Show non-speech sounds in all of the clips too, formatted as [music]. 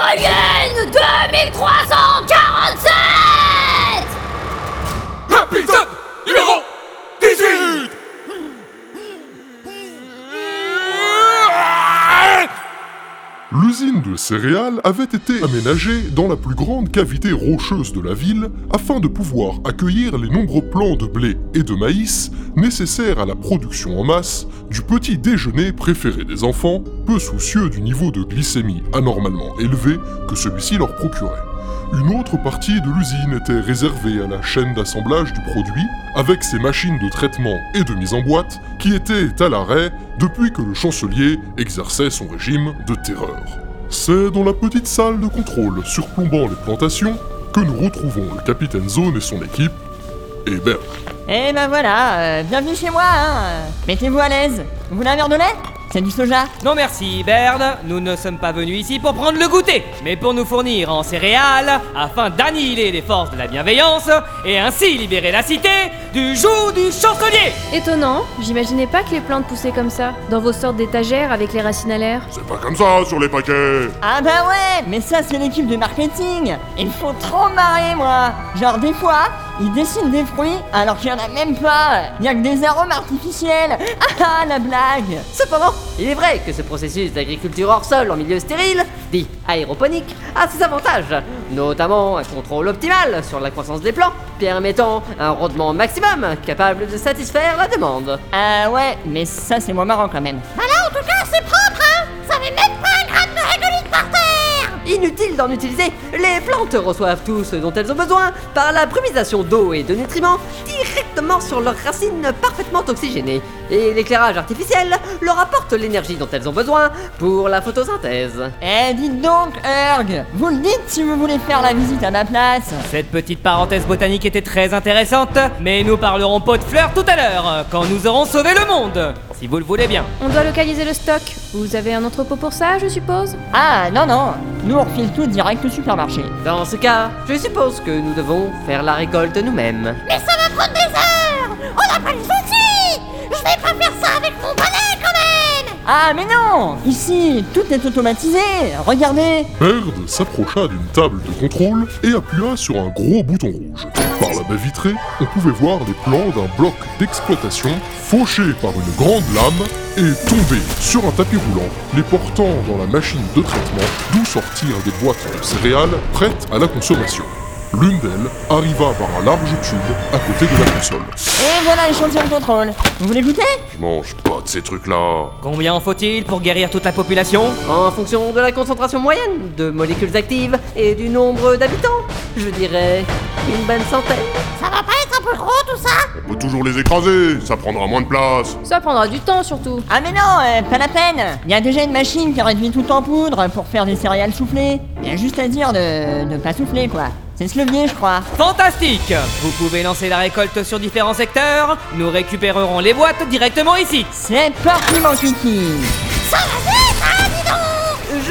Moyenne 2347 de céréales avait été aménagée dans la plus grande cavité rocheuse de la ville afin de pouvoir accueillir les nombreux plants de blé et de maïs nécessaires à la production en masse du petit déjeuner préféré des enfants, peu soucieux du niveau de glycémie anormalement élevé que celui-ci leur procurait. Une autre partie de l'usine était réservée à la chaîne d'assemblage du produit, avec ses machines de traitement et de mise en boîte qui étaient à l'arrêt depuis que le chancelier exerçait son régime de terreur. C'est dans la petite salle de contrôle surplombant les plantations que nous retrouvons le capitaine Zone et son équipe, et Berg. Eh ben voilà, euh, bienvenue chez moi, hein. Mettez-vous à l'aise. Vous voulez un verre de lait C'est du soja Non merci, Berne, nous ne sommes pas venus ici pour prendre le goûter, mais pour nous fournir en céréales afin d'annihiler les forces de la bienveillance et ainsi libérer la cité du joug du chancelier. Étonnant, j'imaginais pas que les plantes poussaient comme ça, dans vos sortes d'étagères avec les racines à l'air. C'est pas comme ça sur les paquets. Ah bah ouais, mais ça c'est l'équipe de marketing. Il faut trop marrer moi. Genre des fois, ils dessinent des fruits alors qu'il y en a même pas. Il y a que des arômes artificiels. Ah ah, la blague. Cependant, il est vrai que ce processus d'agriculture hors sol en milieu stérile, dit aéroponique, a ses avantages, notamment un contrôle optimal sur la croissance des plants, permettant un rendement maximum capable de satisfaire la demande. Ah ouais, mais ça c'est moins marrant quand même. Bah là, en tout cas, c'est propre, hein. Ça met même pas un gramme de régolite par terre Inutile d'en utiliser, les plantes reçoivent tout ce dont elles ont besoin par la brumisation d'eau et de nutriments directement sur leurs racines parfaitement oxygénées. Et l'éclairage artificiel leur apporte l'énergie dont elles ont besoin pour la photosynthèse. Eh dites donc, Erg Vous le dites si vous voulez faire la visite à ma place Cette petite parenthèse botanique était très intéressante, mais nous parlerons pot de fleurs tout à l'heure, quand nous aurons sauvé le monde Si vous le voulez bien. On doit localiser le stock. Vous avez un entrepôt pour ça, je suppose? Ah non non, nous on refile tout direct au supermarché. Dans ce cas, je suppose que nous devons faire la récolte nous-mêmes. Mais ça va prendre des heures On n'a pas les outils Je vais pas faire ça avec mon balai, quand même Ah mais non Ici, tout est automatisé Regardez Baird s'approcha d'une table de contrôle et appuya sur un gros bouton rouge. La vitrée, on pouvait voir les plans d'un bloc d'exploitation fauché par une grande lame et tomber sur un tapis roulant, les portant dans la machine de traitement d'où sortirent des boîtes de céréales prêtes à la consommation. L'une d'elles arriva par un large tube à côté de la console. Et voilà l'échantillon de contrôle. Vous voulez goûter? Je mange pas de ces trucs-là. Combien en faut-il pour guérir toute la population? En fonction de la concentration moyenne de molécules actives et du nombre d'habitants, je dirais une bonne centaine. Ça va pas être un peu gros, tout ça? On peut toujours les écraser, ça prendra moins de place. Ça prendra du temps surtout. Ah mais non, euh, pas la peine Il y a déjà une machine qui réduit tout en poudre pour faire des céréales soufflées. Il y a juste à dire de ne pas souffler quoi. C'est ce levier je crois. Fantastique. Vous pouvez lancer la récolte sur différents secteurs, nous récupérerons les boîtes directement ici. C'est parti mon kiki. Ça va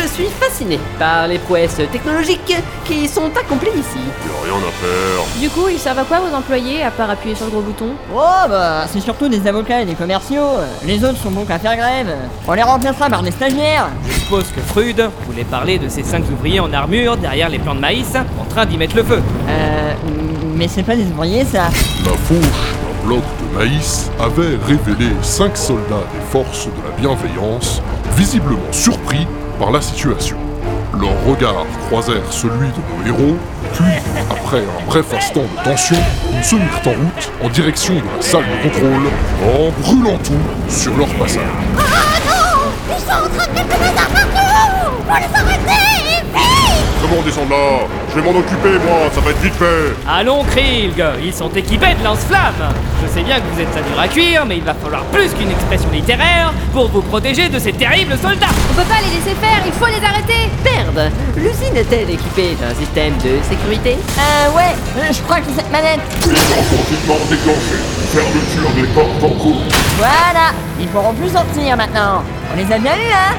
Je suis fasciné par les prouesses technologiques qui sont accomplies ici. Y a rien à faire. Du coup, ils servent à quoi vos employés, à part appuyer sur le gros bouton? Oh bah c'est surtout des avocats et des commerciaux. Les autres sont bons qu'à faire grève. On les remplacera par des stagiaires. Je suppose que Frude voulait parler de ces cinq ouvriers en armure derrière les plants de maïs en train d'y mettre le feu. Euh... Mais c'est pas des ouvriers ça. La fauche d'un bloc de maïs avait révélé cinq soldats des forces de la bienveillance, visiblement surpris par la situation. Leurs regards croisèrent celui de nos héros, puis, après un bref instant de tension, ils se mirent en route en direction de la salle de contrôle, en brûlant tout sur leur passage. Ah non Ils sont en train de mettre bazar partout les arrêter Comment descendre là Je vais m'en occuper, moi, ça va être vite fait. Allons Krilg, ils sont équipés de lance-flammes. Je sais bien que vous êtes à dur à cuire, mais il va falloir plus qu'une expression littéraire pour vous protéger de ces terribles soldats. On peut pas les laisser faire, il faut les arrêter. Perde L'usine est-elle équipée d'un système de sécurité? Euh ouais, euh, je crois que cette manette. Confinement déclenché. Fermeture des portes en cours. Voilà, ils pourront plus sortir maintenant. On les a bien eus hein?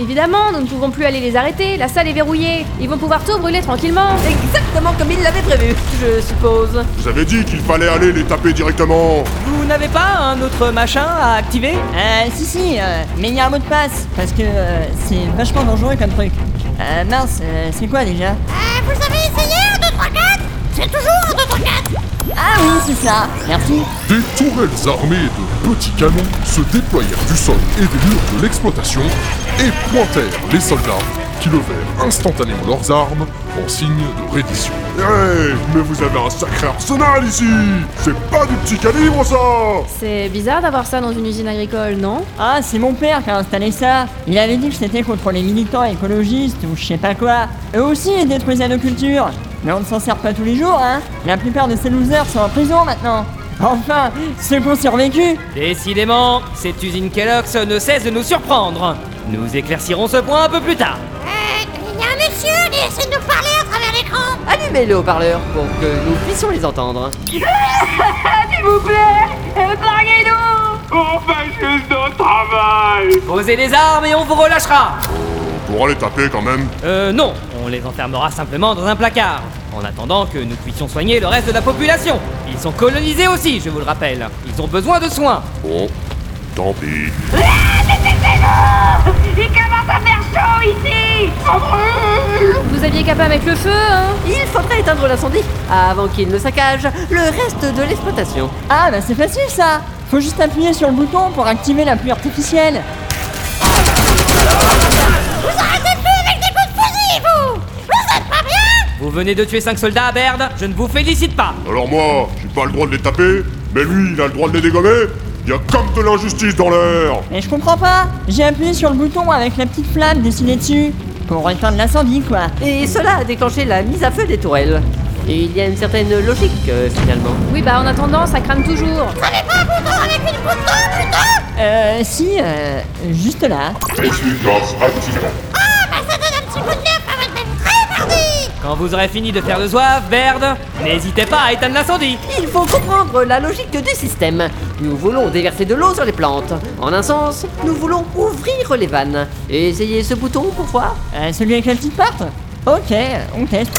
Évidemment, nous ne pouvons plus aller les arrêter, la salle est verrouillée. Ils vont pouvoir tout brûler tranquillement. Exactement comme il l'avait prévu, je suppose. Vous avez dit qu'il fallait aller les taper directement. Vous n'avez pas un autre machin à activer? Euh, si, si, euh, mais il y a un mot de passe, parce que euh, c'est vachement dangereux comme truc. Euh, mince, euh, c'est quoi déjà? Euh, vous avez essayé un 2, 3, 4 C'est toujours un 2, 3, 4 Ah oui, c'est ça, merci. Des tourelles armées de petits canons se déployèrent du sol et des murs de l'exploitation et pointèrent les soldats qui levèrent instantanément leurs armes en signe de reddition. Hé, mais vous avez un sacré arsenal ici C'est pas du petit calibre ça C'est bizarre d'avoir ça dans une usine agricole, non? Ah, c'est mon père qui a installé ça. Il avait dit que c'était contre les militants écologistes ou je sais pas quoi. Eux aussi, ils détruisaient nos cultures. Mais on ne s'en sert pas tous les jours, hein. La plupart de ces losers sont en prison maintenant. Enfin, ceux qui ont survécu. Décidément, cette usine Kellogg's ne cesse de nous surprendre. Nous éclaircirons ce point un peu plus tard. Euh, il y a un monsieur qui essaie de nous parler à travers l'écran Allumez le haut-parleur pour que nous puissions les entendre. [laughs] On fait juste notre travail Posez les armes et on vous relâchera pourra les taper quand même. Euh non, on les enfermera simplement dans un placard. En attendant que nous puissions soigner le reste de la population. Ils sont colonisés aussi, je vous le rappelle. Ils ont besoin de soins. Bon, tant pis. Il commence à faire chaud ici Vous aviez qu'à pas mettre le feu, hein? Il faudrait éteindre l'incendie avant qu'il ne saccage le reste de l'exploitation. Ah, bah c'est facile ça. Faut juste appuyer sur le bouton pour activer la pluie artificielle. Vous venez de tuer 5 soldats à Baird, je ne vous félicite pas. Alors moi, j'ai pas le droit de les taper, mais lui, il a le droit de les dégommer Il y a comme de l'injustice dans l'air Mais je comprends pas. J'ai appuyé sur le bouton avec la petite flamme dessinée dessus. Pour éteindre l'incendie, quoi. Et cela a déclenché la mise à feu des tourelles. Et il y a une certaine logique euh, finalement. Oui, bah en attendant, ça crame toujours. Vous avez pas un bouton avec une d'eau, plutôt Euh, si, euh, juste là. Efficace. Quand vous aurez fini de faire le zouave, Baird, n'hésitez pas à éteindre l'incendie. Il faut comprendre la logique du système. Nous voulons déverser de l'eau sur les plantes. En un sens, nous voulons ouvrir les vannes. Et essayez ce bouton pour voir. Euh, celui avec la petite porte? Ok, on teste.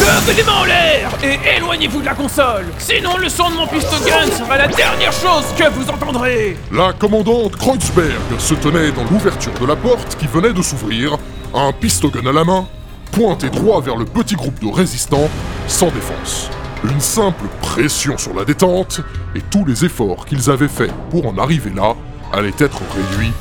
Levez les mains en l'air et éloignez-vous de la console Sinon le son de mon pistogun sera la dernière chose que vous entendrez La commandante Kreuzberg se tenait dans l'ouverture de la porte qui venait de s'ouvrir, un pistogun à la main, pointé droit vers le petit groupe de résistants, sans défense. Une simple pression sur la détente, et tous les efforts qu'ils avaient faits pour en arriver là allaient être réduits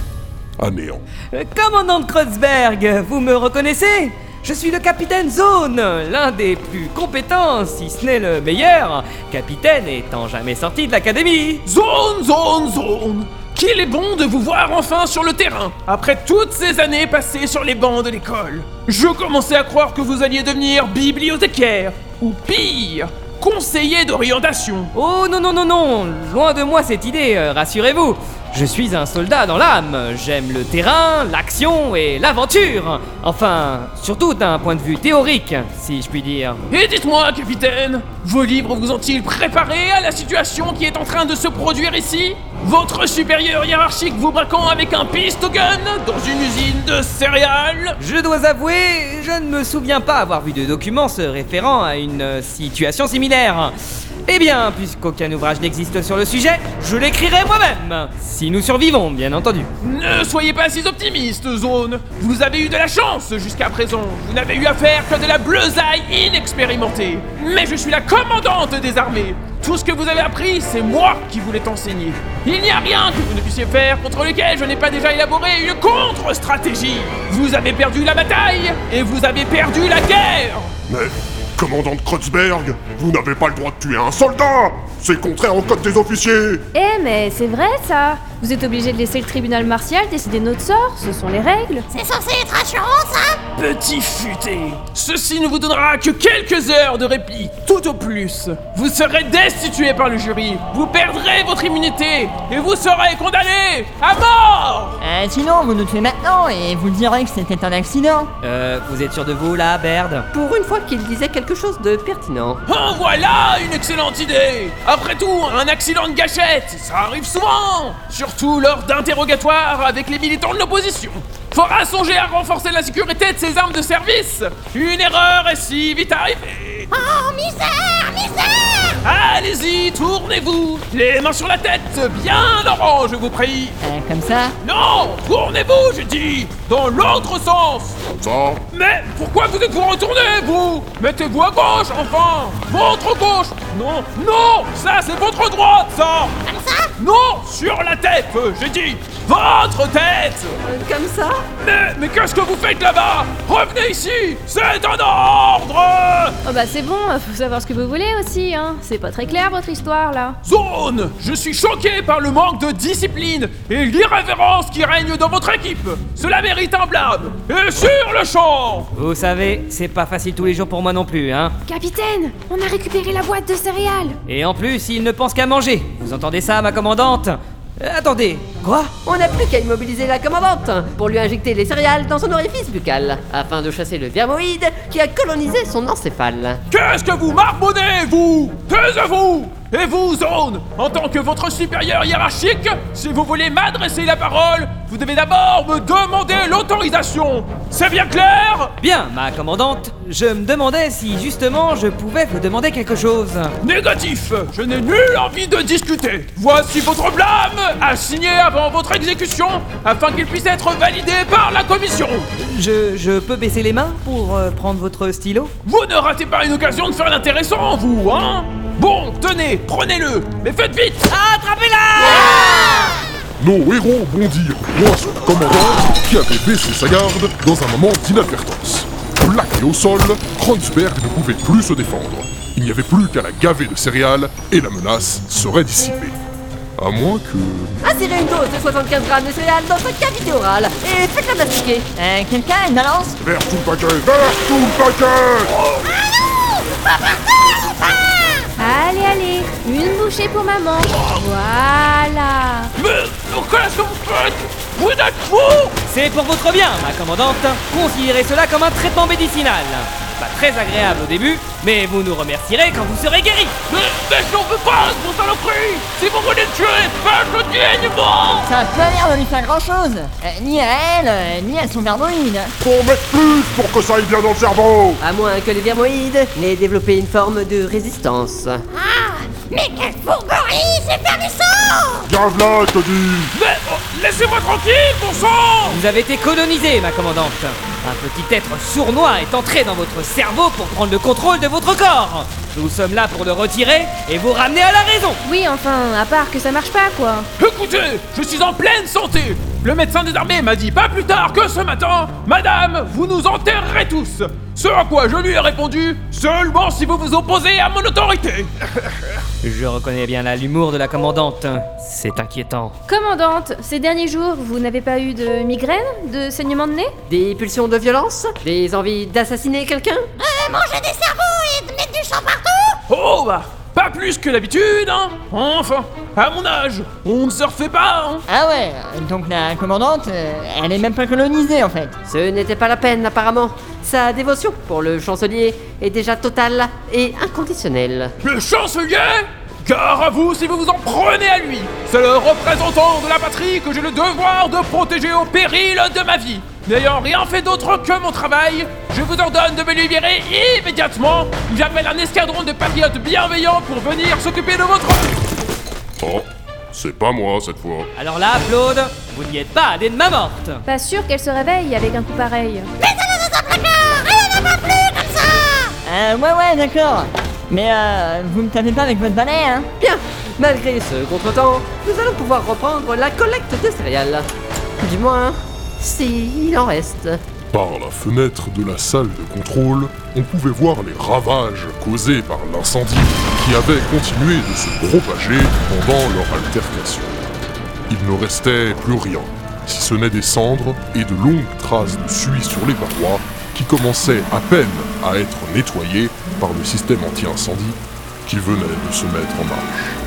à néant. Euh, Commandant de Kreuzberg, vous me reconnaissez? Je suis le capitaine Zone, l'un des plus compétents, si ce n'est le meilleur, capitaine étant jamais sorti de l'académie. Zone, zone, zone Qu'il est bon de vous voir enfin sur le terrain, après toutes ces années passées sur les bancs de l'école. Je commençais à croire que vous alliez devenir bibliothécaire, ou pire, conseiller d'orientation. Oh non, non, non, non, loin de moi cette idée, euh, rassurez-vous. Je suis un soldat dans l'âme, j'aime le terrain, l'action et l'aventure. Enfin, surtout d'un point de vue théorique, si je puis dire. Et dites-moi, capitaine, vos livres vous ont-ils préparé à la situation qui est en train de se produire ici? Votre supérieur hiérarchique vous braquant avec un pistogun dans une usine de céréales? Je dois avouer, je ne me souviens pas avoir vu de documents se référant à une situation similaire. Eh bien, puisqu'aucun ouvrage n'existe sur le sujet, je l'écrirai moi-même. Si nous survivons, bien entendu. Ne soyez pas si optimiste, Zone. Vous avez eu de la chance jusqu'à présent. Vous n'avez eu affaire que de la bleusaille inexpérimentée. Mais je suis la commandante des armées. Tout ce que vous avez appris, c'est moi qui vous l'ai enseigné. Il n'y a rien que vous ne puissiez faire contre lequel je n'ai pas déjà élaboré une contre-stratégie. Vous avez perdu la bataille et vous avez perdu la guerre. Mais, commandante Kreuzberg, vous n'avez pas le droit de tuer un soldat. C'est contraire au code des officiers. Eh, mais c'est vrai ça Vous êtes obligé de laisser le tribunal martial décider de notre sort, ce sont les règles. C'est censé être assurant, ça Petit futé, ceci ne vous donnera que quelques heures de répit, tout au plus. Vous serez destitué par le jury, vous perdrez votre immunité et vous serez condamné à mort Euh, sinon, vous nous tuez maintenant et vous direz que c'était un accident. Euh, vous êtes sûr de vous là, Baird Pour une fois qu'il disait quelque chose de pertinent. En voilà une excellente idée Après tout, un accident de gâchette, ça arrive souvent Surtout lors d'interrogatoires avec les militants de l'opposition. Faudra songer à renforcer la sécurité de ces armes de service. Une erreur est si vite arrivée. Oh, misère, misère! Allez-y, tournez-vous. Les mains sur la tête, bien orange, je vous prie. Euh, comme ça? Non Tournez-vous, j'ai dit Dans l'autre sens. Ça Mais pourquoi vous êtes-vous retourné, vous? Mettez-vous à gauche, enfin. Votre gauche. Non, non Ça, c'est votre droite, ça Non Sur la tête, euh, j'ai dit Votre tête Euh, Comme ça Mais, mais qu'est-ce que vous faites là-bas Revenez ici C'est un ordre Oh bah c'est bon, faut savoir ce que vous voulez aussi, hein. C'est pas très clair votre histoire là. Zone Je suis choqué par le manque de discipline et l'irrévérence qui règne dans votre équipe Cela mérite un blâme Et sur le champ Vous savez, c'est pas facile tous les jours pour moi non plus, hein. Capitaine, on a récupéré la boîte de céréales. Et en plus, il ne pense qu'à manger. Vous entendez ça, ma commandante? Euh, Attendez, quoi On n'a plus qu'à immobiliser la commandante pour lui injecter les céréales dans son orifice buccal afin de chasser le vermoïde qui a colonisé son encéphale. Qu'est-ce que vous marmonnez, vous? Taisez-vous Et vous, Zone En tant que votre supérieur hiérarchique, si vous voulez m'adresser la parole, vous devez d'abord me demander l'autorisation. C'est bien clair? Bien, ma commandante, je me demandais si justement je pouvais vous demander quelque chose. Négatif. Je n'ai nulle envie de discuter. Voici votre blâme à signer avant votre exécution afin qu'il puisse être validé par la commission. Je, je peux baisser les mains pour euh, prendre votre stylo? Vous ne ratez pas une occasion de faire l'intéressant, vous, hein? Bon, tenez, prenez-le Mais faites vite Nos héros bondirent loin sur la commandante qui avait baissé sa garde dans un moment d'inadvertance. Plaqué au sol, Kronzberg ne pouvait plus se défendre. Il n'y avait plus qu'à la gaver de céréales et la menace serait dissipée. À moins que... Insérez une dose de 75 grammes de céréales dans sa cavité orale et faites-la mastiquer. Euh, quelqu'un a une balance Vers tout le paquet Vers tout le paquet Allez, allez, une bouchée pour maman. Voilà. Mais qu'est-ce que vous faites Vous êtes fous C'est pour votre bien, ma commandante. Considérez cela comme un traitement médicinal. Très agréable au début, mais vous nous remercierez quand vous serez guéri. Mais, mais j'en veux pas, mon saloperie. Si vous voulez le tuer, faites-le dignement Ça a pas l'air de lui faire grand chose Ni à elle, euh, ni à son vermoïde. Faut mettre plus pour que ça aille bien dans le cerveau. À moins que les vermoïdes n'aient développé une forme de résistance. Ah Mais quelle fourberie C'est vernissant Gave là, je te dis Mais oh, laissez-moi tranquille, bon sang Vous avez été colonisé, ma commandante. Un petit être sournois est entré dans votre cerveau pour prendre le contrôle de votre corps. Nous sommes là pour le retirer et vous ramener à la raison. Oui, enfin, à part que ça marche pas, quoi. Écoutez, je suis en pleine santé Le médecin des armées m'a dit pas plus tard que ce matin Madame, vous nous enterrerez tous. Ce à quoi je lui ai répondu Seulement si vous vous opposez à mon autorité. [laughs] Je reconnais bien là l'humour de la commandante. C'est inquiétant. Commandante, ces derniers jours, vous n'avez pas eu de migraine De saignement de nez? Des pulsions de violence? Des envies d'assassiner quelqu'un? Euh, manger des cerveaux et de mettre du sang partout? Oh bah, pas plus que d'habitude, hein Enfin, à mon âge, on ne se refait pas, hein Ah ouais, donc la commandante, euh, elle est même pas colonisée en fait. Ce n'était pas la peine apparemment. Sa dévotion pour le chancelier est déjà totale et inconditionnelle. Le chancelier? Gare à vous si vous vous en prenez à lui C'est le représentant de la patrie que j'ai le devoir de protéger au péril de ma vie N'ayant rien fait d'autre que mon travail, je vous ordonne de me libérer immédiatement J'appelle un escadron de patriotes bienveillants pour venir s'occuper de votre... Oh, c'est pas moi cette fois. Alors là, Claude, vous n'y êtes pas allé de ma morte. Pas sûr qu'elle se réveille avec un coup pareil. Euh, ouais, ouais, d'accord. Mais euh, vous me tapez pas avec votre balai, hein Bien, malgré ce contretemps, nous allons pouvoir reprendre la collecte de céréales. Du moins, s'il en reste. Par la fenêtre de la salle de contrôle, on pouvait voir les ravages causés par l'incendie qui avait continué de se propager pendant leur altercation. Il ne restait plus rien, si ce n'est des cendres et de longues traces de suie sur les parois qui commençaient à peine à être nettoyées par le système anti-incendie qui venait de se mettre en marche.